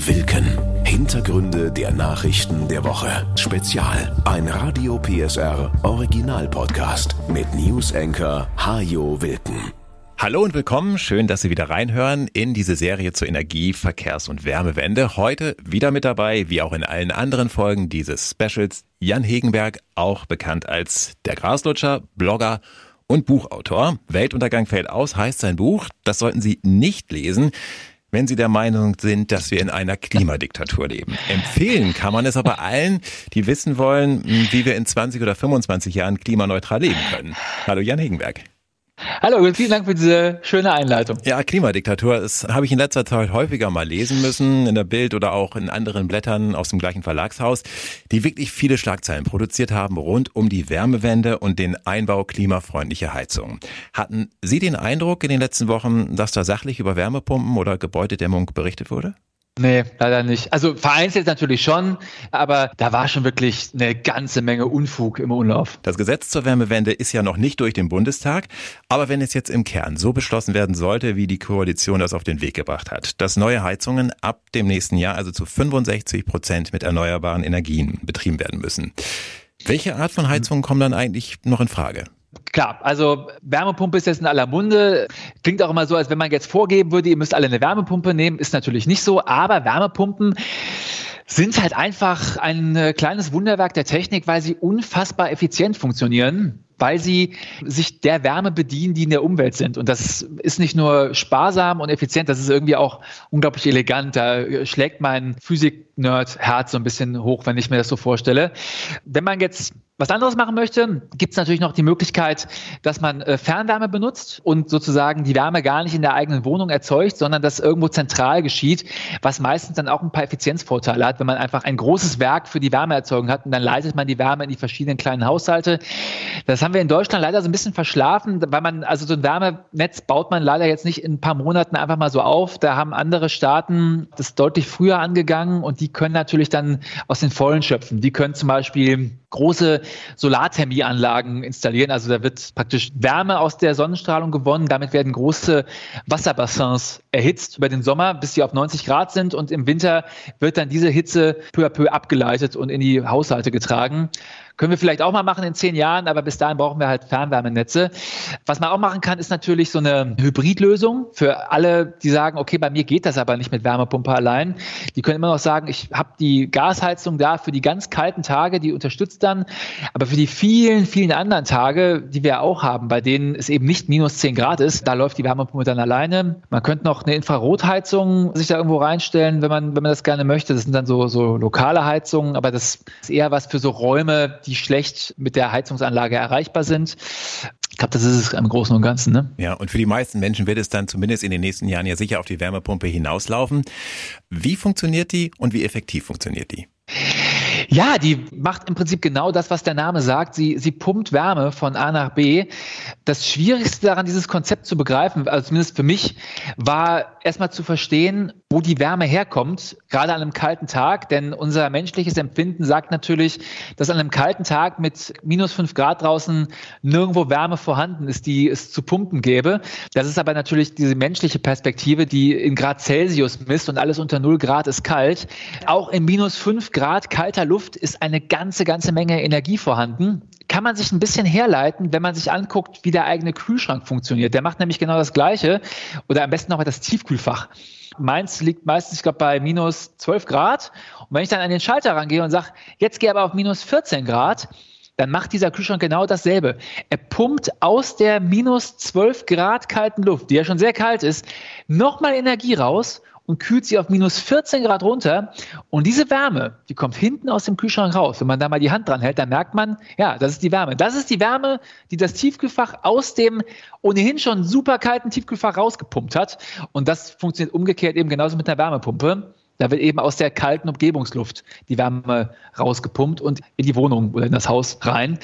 Wilken. Hintergründe der Nachrichten der Woche. Spezial. Ein Radio PSR Original Podcast mit News Anchor Hajo Wilken. Hallo und willkommen. Schön, dass Sie wieder reinhören in diese Serie zur Energie-, Verkehrs- und Wärmewende. Heute wieder mit dabei, wie auch in allen anderen Folgen dieses Specials, Jan Hegenberg, auch bekannt als der Graslutscher, Blogger und Buchautor. Weltuntergang fällt aus heißt sein Buch. Das sollten Sie nicht lesen wenn Sie der Meinung sind, dass wir in einer Klimadiktatur leben. Empfehlen kann man es aber allen, die wissen wollen, wie wir in 20 oder 25 Jahren klimaneutral leben können. Hallo Jan Hegenberg. Hallo, vielen Dank für diese schöne Einleitung. Ja, Klimadiktatur, das habe ich in letzter Zeit häufiger mal lesen müssen, in der Bild oder auch in anderen Blättern aus dem gleichen Verlagshaus, die wirklich viele Schlagzeilen produziert haben rund um die Wärmewende und den Einbau klimafreundlicher Heizungen. Hatten Sie den Eindruck in den letzten Wochen, dass da sachlich über Wärmepumpen oder Gebäudedämmung berichtet wurde? Nee, leider nicht. Also vereinzelt natürlich schon, aber da war schon wirklich eine ganze Menge Unfug im Umlauf. Das Gesetz zur Wärmewende ist ja noch nicht durch den Bundestag, aber wenn es jetzt im Kern so beschlossen werden sollte, wie die Koalition das auf den Weg gebracht hat, dass neue Heizungen ab dem nächsten Jahr also zu 65 Prozent mit erneuerbaren Energien betrieben werden müssen. Welche Art von Heizungen kommen dann eigentlich noch in Frage? Klar, also Wärmepumpe ist jetzt in aller Munde. Klingt auch immer so, als wenn man jetzt vorgeben würde, ihr müsst alle eine Wärmepumpe nehmen. Ist natürlich nicht so, aber Wärmepumpen sind halt einfach ein äh, kleines Wunderwerk der Technik, weil sie unfassbar effizient funktionieren weil sie sich der Wärme bedienen, die in der Umwelt sind. Und das ist nicht nur sparsam und effizient, das ist irgendwie auch unglaublich elegant. Da schlägt mein Physik-Nerd-Herz so ein bisschen hoch, wenn ich mir das so vorstelle. Wenn man jetzt was anderes machen möchte, gibt es natürlich noch die Möglichkeit, dass man äh, Fernwärme benutzt und sozusagen die Wärme gar nicht in der eigenen Wohnung erzeugt, sondern das irgendwo zentral geschieht, was meistens dann auch ein paar Effizienzvorteile hat, wenn man einfach ein großes Werk für die Wärmeerzeugung hat und dann leitet man die Wärme in die verschiedenen kleinen Haushalte. Das haben wir in Deutschland leider so ein bisschen verschlafen, weil man, also so ein Wärmenetz baut man leider jetzt nicht in ein paar Monaten einfach mal so auf. Da haben andere Staaten das deutlich früher angegangen und die können natürlich dann aus den Vollen schöpfen. Die können zum Beispiel große Solarthermieanlagen installieren. Also da wird praktisch Wärme aus der Sonnenstrahlung gewonnen. Damit werden große Wasserbassins erhitzt über den Sommer, bis sie auf 90 Grad sind. Und im Winter wird dann diese Hitze peu à peu abgeleitet und in die Haushalte getragen. Können wir vielleicht auch mal machen in zehn Jahren, aber bis dahin brauchen wir halt Fernwärmenetze. Was man auch machen kann, ist natürlich so eine Hybridlösung für alle, die sagen, okay, bei mir geht das aber nicht mit Wärmepumpe allein. Die können immer noch sagen, ich habe die Gasheizung da für die ganz kalten Tage, die unterstützt dann. Aber für die vielen, vielen anderen Tage, die wir auch haben, bei denen es eben nicht minus zehn Grad ist, da läuft die Wärmepumpe dann alleine. Man könnte noch eine Infrarotheizung sich da irgendwo reinstellen, wenn man, wenn man das gerne möchte. Das sind dann so, so lokale Heizungen, aber das ist eher was für so Räume, die schlecht mit der Heizungsanlage erreichbar sind. Ich glaube, das ist es im Großen und Ganzen. Ne? Ja, und für die meisten Menschen wird es dann zumindest in den nächsten Jahren ja sicher auf die Wärmepumpe hinauslaufen. Wie funktioniert die und wie effektiv funktioniert die? Ja, die macht im Prinzip genau das, was der Name sagt. Sie, sie pumpt Wärme von A nach B. Das Schwierigste daran, dieses Konzept zu begreifen, also zumindest für mich, war erstmal zu verstehen, wo die Wärme herkommt, gerade an einem kalten Tag. Denn unser menschliches Empfinden sagt natürlich, dass an einem kalten Tag mit minus fünf Grad draußen nirgendwo Wärme vorhanden ist, die es zu pumpen gäbe. Das ist aber natürlich diese menschliche Perspektive, die in Grad Celsius misst und alles unter null Grad ist kalt. Auch in minus fünf Grad kalter Luft ist eine ganze, ganze Menge Energie vorhanden kann man sich ein bisschen herleiten, wenn man sich anguckt, wie der eigene Kühlschrank funktioniert. Der macht nämlich genau das Gleiche oder am besten noch mal das Tiefkühlfach. Meins liegt meistens, ich glaube, bei minus 12 Grad. Und wenn ich dann an den Schalter rangehe und sage, jetzt gehe aber auf minus 14 Grad, dann macht dieser Kühlschrank genau dasselbe. Er pumpt aus der minus 12 Grad kalten Luft, die ja schon sehr kalt ist, nochmal Energie raus und kühlt sie auf minus 14 Grad runter. Und diese Wärme, die kommt hinten aus dem Kühlschrank raus. Wenn man da mal die Hand dran hält, dann merkt man, ja, das ist die Wärme. Das ist die Wärme, die das Tiefkühlfach aus dem ohnehin schon super kalten Tiefkühlfach rausgepumpt hat. Und das funktioniert umgekehrt eben genauso mit einer Wärmepumpe. Da wird eben aus der kalten Umgebungsluft die Wärme rausgepumpt und in die Wohnung oder in das Haus rein.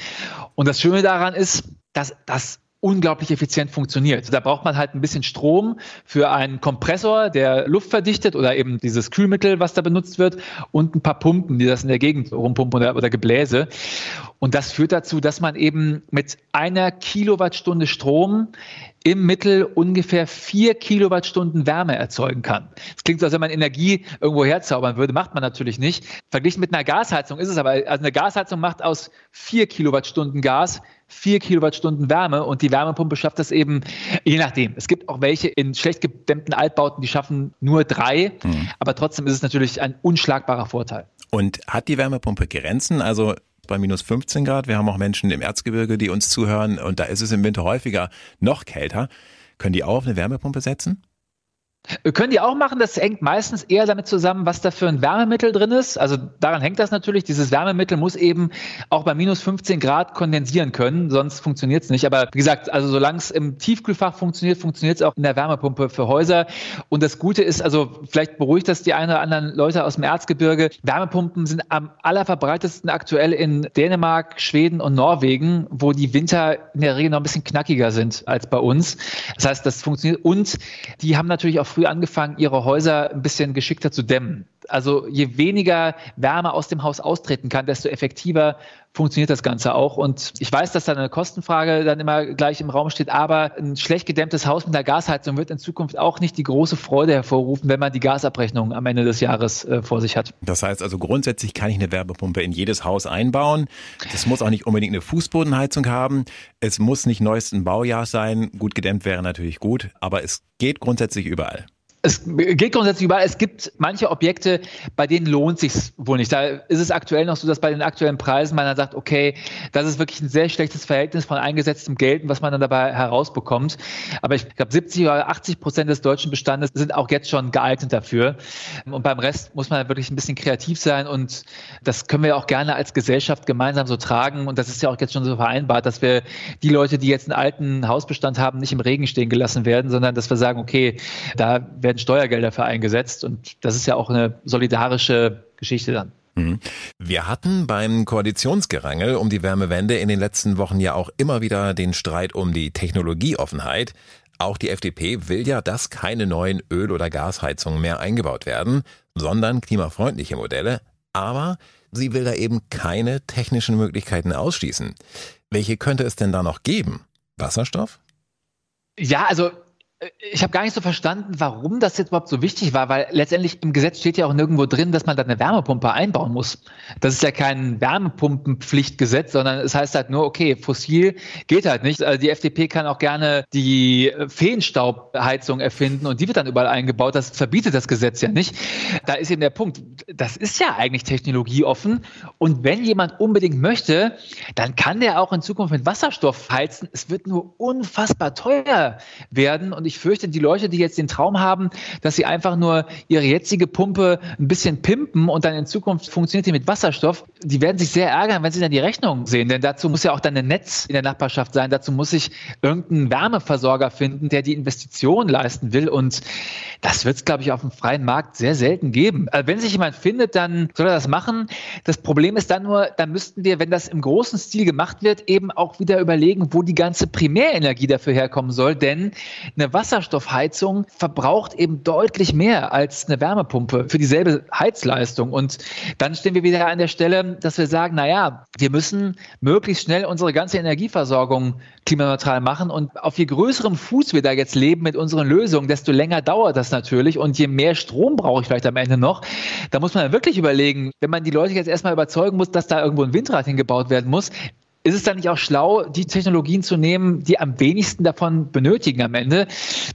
Und das Schöne daran ist, dass das unglaublich effizient funktioniert. Da braucht man halt ein bisschen Strom für einen Kompressor, der Luft verdichtet oder eben dieses Kühlmittel, was da benutzt wird und ein paar Pumpen, die das in der Gegend rumpumpen oder, oder Gebläse. Und das führt dazu, dass man eben mit einer Kilowattstunde Strom im Mittel ungefähr vier Kilowattstunden Wärme erzeugen kann. Das klingt so, als wenn man Energie irgendwo herzaubern würde, macht man natürlich nicht. Verglichen mit einer Gasheizung ist es aber, also eine Gasheizung macht aus vier Kilowattstunden Gas vier Kilowattstunden Wärme und die Wärmepumpe schafft das eben, je nachdem. Es gibt auch welche in schlecht gedämmten Altbauten, die schaffen nur drei, mhm. aber trotzdem ist es natürlich ein unschlagbarer Vorteil. Und hat die Wärmepumpe Grenzen? Also bei minus 15 Grad. Wir haben auch Menschen im Erzgebirge, die uns zuhören und da ist es im Winter häufiger noch kälter. Können die auch auf eine Wärmepumpe setzen? Können die auch machen, das hängt meistens eher damit zusammen, was da für ein Wärmemittel drin ist. Also daran hängt das natürlich. Dieses Wärmemittel muss eben auch bei minus 15 Grad kondensieren können, sonst funktioniert es nicht. Aber wie gesagt, also solange es im Tiefkühlfach funktioniert, funktioniert es auch in der Wärmepumpe für Häuser. Und das Gute ist, also vielleicht beruhigt das die ein oder anderen Leute aus dem Erzgebirge. Wärmepumpen sind am allerverbreitetsten aktuell in Dänemark, Schweden und Norwegen, wo die Winter in der Regel noch ein bisschen knackiger sind als bei uns. Das heißt, das funktioniert. Und die haben natürlich auch früh angefangen, ihre Häuser ein bisschen geschickter zu dämmen. Also je weniger Wärme aus dem Haus austreten kann, desto effektiver funktioniert das Ganze auch. Und ich weiß, dass da eine Kostenfrage dann immer gleich im Raum steht, aber ein schlecht gedämmtes Haus mit einer Gasheizung wird in Zukunft auch nicht die große Freude hervorrufen, wenn man die Gasabrechnung am Ende des Jahres äh, vor sich hat. Das heißt also grundsätzlich kann ich eine Wärmepumpe in jedes Haus einbauen. Das muss auch nicht unbedingt eine Fußbodenheizung haben. Es muss nicht neuesten Baujahr sein. Gut gedämmt wäre natürlich gut, aber es geht grundsätzlich überall. Es geht grundsätzlich überall. Es gibt manche Objekte, bei denen lohnt sich wohl nicht. Da ist es aktuell noch so, dass bei den aktuellen Preisen man dann sagt, okay, das ist wirklich ein sehr schlechtes Verhältnis von eingesetztem Geld, was man dann dabei herausbekommt. Aber ich glaube, 70 oder 80 Prozent des deutschen Bestandes sind auch jetzt schon geeignet dafür. Und beim Rest muss man wirklich ein bisschen kreativ sein und das können wir auch gerne als Gesellschaft gemeinsam so tragen. Und das ist ja auch jetzt schon so vereinbart, dass wir die Leute, die jetzt einen alten Hausbestand haben, nicht im Regen stehen gelassen werden, sondern dass wir sagen, okay, da werden werden Steuergelder für eingesetzt und das ist ja auch eine solidarische Geschichte dann. Mhm. Wir hatten beim Koalitionsgerangel um die Wärmewende in den letzten Wochen ja auch immer wieder den Streit um die Technologieoffenheit. Auch die FDP will ja, dass keine neuen Öl- oder Gasheizungen mehr eingebaut werden, sondern klimafreundliche Modelle. Aber sie will da eben keine technischen Möglichkeiten ausschließen. Welche könnte es denn da noch geben? Wasserstoff? Ja, also ich habe gar nicht so verstanden, warum das jetzt überhaupt so wichtig war, weil letztendlich im Gesetz steht ja auch nirgendwo drin, dass man da eine Wärmepumpe einbauen muss. Das ist ja kein Wärmepumpenpflichtgesetz, sondern es heißt halt nur, okay, fossil geht halt nicht. Also die FDP kann auch gerne die Feenstaubheizung erfinden und die wird dann überall eingebaut. Das verbietet das Gesetz ja nicht. Da ist eben der Punkt, das ist ja eigentlich technologieoffen und wenn jemand unbedingt möchte, dann kann der auch in Zukunft mit Wasserstoff heizen. Es wird nur unfassbar teuer werden und ich fürchte, die Leute, die jetzt den Traum haben, dass sie einfach nur ihre jetzige Pumpe ein bisschen pimpen und dann in Zukunft funktioniert die mit Wasserstoff, die werden sich sehr ärgern, wenn sie dann die Rechnung sehen. Denn dazu muss ja auch dann ein Netz in der Nachbarschaft sein. Dazu muss sich irgendein Wärmeversorger finden, der die Investition leisten will. Und das wird es, glaube ich, auf dem freien Markt sehr selten geben. Also wenn sich jemand findet, dann soll er das machen. Das Problem ist dann nur, dann müssten wir, wenn das im großen Stil gemacht wird, eben auch wieder überlegen, wo die ganze Primärenergie dafür herkommen soll. Denn eine Wasserstoffheizung verbraucht eben deutlich mehr als eine Wärmepumpe für dieselbe Heizleistung. Und dann stehen wir wieder an der Stelle, dass wir sagen, na ja, wir müssen möglichst schnell unsere ganze Energieversorgung klimaneutral machen. Und auf je größerem Fuß wir da jetzt leben mit unseren Lösungen, desto länger dauert das natürlich. Und je mehr Strom brauche ich vielleicht am Ende noch, da muss man wirklich überlegen, wenn man die Leute jetzt erstmal überzeugen muss, dass da irgendwo ein Windrad hingebaut werden muss, ist es dann nicht auch schlau, die Technologien zu nehmen, die am wenigsten davon benötigen am Ende?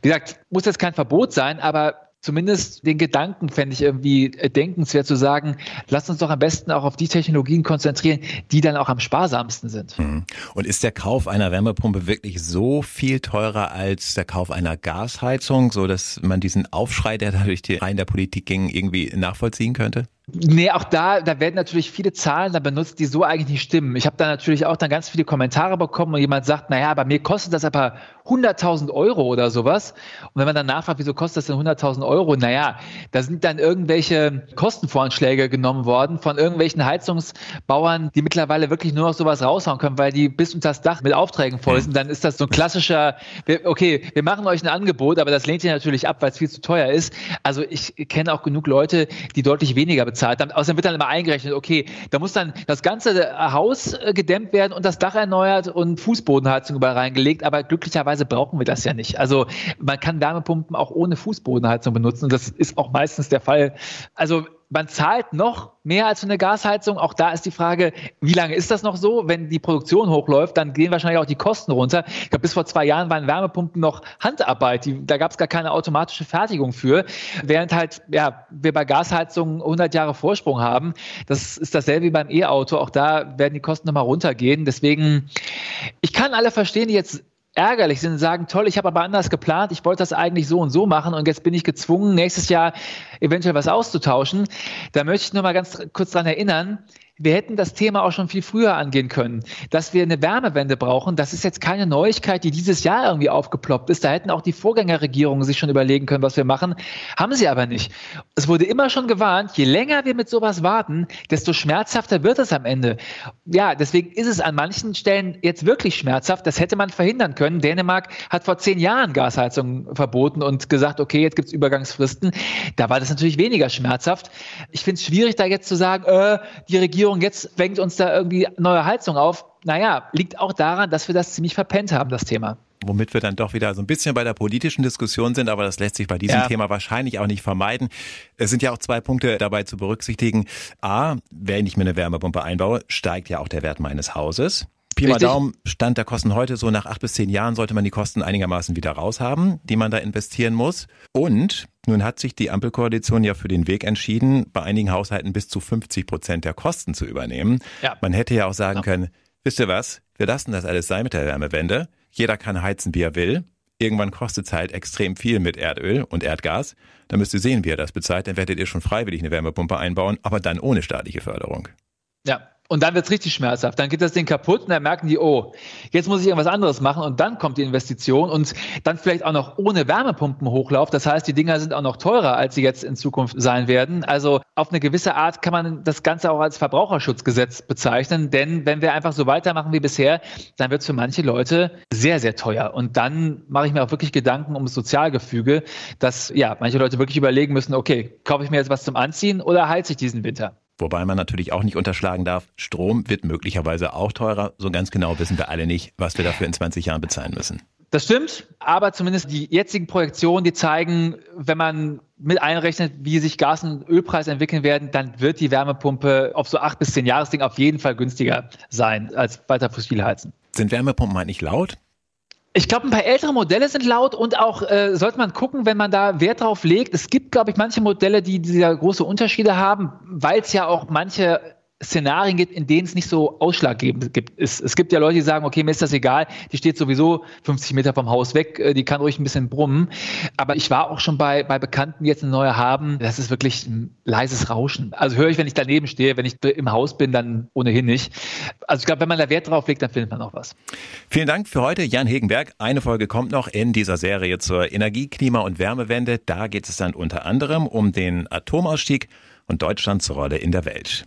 Wie gesagt, muss jetzt kein Verbot sein, aber zumindest den Gedanken fände ich irgendwie äh, denkenswert zu sagen, lass uns doch am besten auch auf die Technologien konzentrieren, die dann auch am sparsamsten sind. Mhm. Und ist der Kauf einer Wärmepumpe wirklich so viel teurer als der Kauf einer Gasheizung, so dass man diesen Aufschrei, der da durch die Reihen der Politik ging, irgendwie nachvollziehen könnte? Nee, auch da, da werden natürlich viele Zahlen da benutzt, die so eigentlich nicht stimmen. Ich habe da natürlich auch dann ganz viele Kommentare bekommen und jemand sagt, naja, bei mir kostet das aber 100.000 Euro oder sowas. Und wenn man dann nachfragt, wieso kostet das denn 100.000 Euro? Naja, da sind dann irgendwelche Kostenvoranschläge genommen worden von irgendwelchen Heizungsbauern, die mittlerweile wirklich nur noch sowas raushauen können, weil die bis unter das Dach mit Aufträgen voll sind. Dann ist das so ein klassischer, okay, wir machen euch ein Angebot, aber das lehnt ihr natürlich ab, weil es viel zu teuer ist. Also ich kenne auch genug Leute, die deutlich weniger bezahlen bezahlt. Dann, außerdem wird dann immer eingerechnet, okay, da muss dann das ganze Haus äh, gedämmt werden und das Dach erneuert und Fußbodenheizung überall reingelegt, aber glücklicherweise brauchen wir das ja nicht. Also man kann Wärmepumpen auch ohne Fußbodenheizung benutzen und das ist auch meistens der Fall. Also man zahlt noch mehr als für eine Gasheizung. Auch da ist die Frage, wie lange ist das noch so? Wenn die Produktion hochläuft, dann gehen wahrscheinlich auch die Kosten runter. Ich glaube, bis vor zwei Jahren waren Wärmepumpen noch Handarbeit. Die, da gab es gar keine automatische Fertigung für. Während halt, ja, wir bei Gasheizungen 100 Jahre Vorsprung haben. Das ist dasselbe wie beim E-Auto. Auch da werden die Kosten nochmal runtergehen. Deswegen, ich kann alle verstehen, die jetzt ärgerlich sind und sagen, toll, ich habe aber anders geplant, ich wollte das eigentlich so und so machen und jetzt bin ich gezwungen, nächstes Jahr eventuell was auszutauschen. Da möchte ich nur mal ganz kurz dran erinnern, wir hätten das Thema auch schon viel früher angehen können. Dass wir eine Wärmewende brauchen, das ist jetzt keine Neuigkeit, die dieses Jahr irgendwie aufgeploppt ist. Da hätten auch die Vorgängerregierungen sich schon überlegen können, was wir machen. Haben sie aber nicht. Es wurde immer schon gewarnt, je länger wir mit sowas warten, desto schmerzhafter wird es am Ende. Ja, deswegen ist es an manchen Stellen jetzt wirklich schmerzhaft. Das hätte man verhindern können. Dänemark hat vor zehn Jahren Gasheizung verboten und gesagt, okay, jetzt gibt es Übergangsfristen. Da war das natürlich weniger schmerzhaft. Ich finde es schwierig, da jetzt zu sagen, äh, die Regierung Regierung jetzt zwängt uns da irgendwie neue Heizung auf. Naja, liegt auch daran, dass wir das ziemlich verpennt haben, das Thema womit wir dann doch wieder so ein bisschen bei der politischen Diskussion sind, aber das lässt sich bei diesem ja. Thema wahrscheinlich auch nicht vermeiden. Es sind ja auch zwei Punkte dabei zu berücksichtigen. A, wenn ich mir eine Wärmepumpe einbaue, steigt ja auch der Wert meines Hauses. Pi mal Daumen, Stand der Kosten heute, so nach acht bis zehn Jahren sollte man die Kosten einigermaßen wieder raushaben, die man da investieren muss. Und nun hat sich die Ampelkoalition ja für den Weg entschieden, bei einigen Haushalten bis zu 50 Prozent der Kosten zu übernehmen. Ja. Man hätte ja auch sagen ja. können, wisst ihr was, wir lassen das alles sein mit der Wärmewende. Jeder kann heizen, wie er will. Irgendwann kostet es halt extrem viel mit Erdöl und Erdgas. Da müsst ihr sehen, wie ihr das bezahlt. Dann werdet ihr schon freiwillig eine Wärmepumpe einbauen, aber dann ohne staatliche Förderung. Ja, und dann wird's richtig schmerzhaft. Dann geht das Ding kaputt und dann merken die, oh, jetzt muss ich irgendwas anderes machen und dann kommt die Investition und dann vielleicht auch noch ohne Wärmepumpen Hochlauf. Das heißt, die Dinger sind auch noch teurer, als sie jetzt in Zukunft sein werden. Also auf eine gewisse Art kann man das Ganze auch als Verbraucherschutzgesetz bezeichnen, denn wenn wir einfach so weitermachen wie bisher, dann wird's für manche Leute sehr, sehr teuer. Und dann mache ich mir auch wirklich Gedanken um das Sozialgefüge, dass ja manche Leute wirklich überlegen müssen, okay, kaufe ich mir jetzt was zum Anziehen oder heize ich diesen Winter? Wobei man natürlich auch nicht unterschlagen darf, Strom wird möglicherweise auch teurer. So ganz genau wissen wir alle nicht, was wir dafür in 20 Jahren bezahlen müssen. Das stimmt, aber zumindest die jetzigen Projektionen, die zeigen, wenn man mit einrechnet, wie sich Gas- und Ölpreise entwickeln werden, dann wird die Wärmepumpe auf so acht bis zehn Jahresding auf jeden Fall günstiger sein als weiter fossil heizen. Sind Wärmepumpen eigentlich laut? Ich glaube, ein paar ältere Modelle sind laut und auch äh, sollte man gucken, wenn man da Wert drauf legt. Es gibt, glaube ich, manche Modelle, die sehr große Unterschiede haben, weil es ja auch manche Szenarien gibt, in denen es nicht so ausschlaggebend gibt. Es, es gibt ja Leute, die sagen, okay, mir ist das egal, die steht sowieso 50 Meter vom Haus weg, äh, die kann ruhig ein bisschen brummen. Aber ich war auch schon bei, bei Bekannten, die jetzt eine neue haben, das ist wirklich ein leises Rauschen. Also höre ich, wenn ich daneben stehe, wenn ich im Haus bin, dann ohnehin nicht. Also ich glaube, wenn man da Wert drauf legt, dann findet man auch was. Vielen Dank für heute, Jan Hegenberg. Eine Folge kommt noch in dieser Serie zur Energie-, Klima- und Wärmewende. Da geht es dann unter anderem um den Atomausstieg und Deutschlands Rolle in der Welt.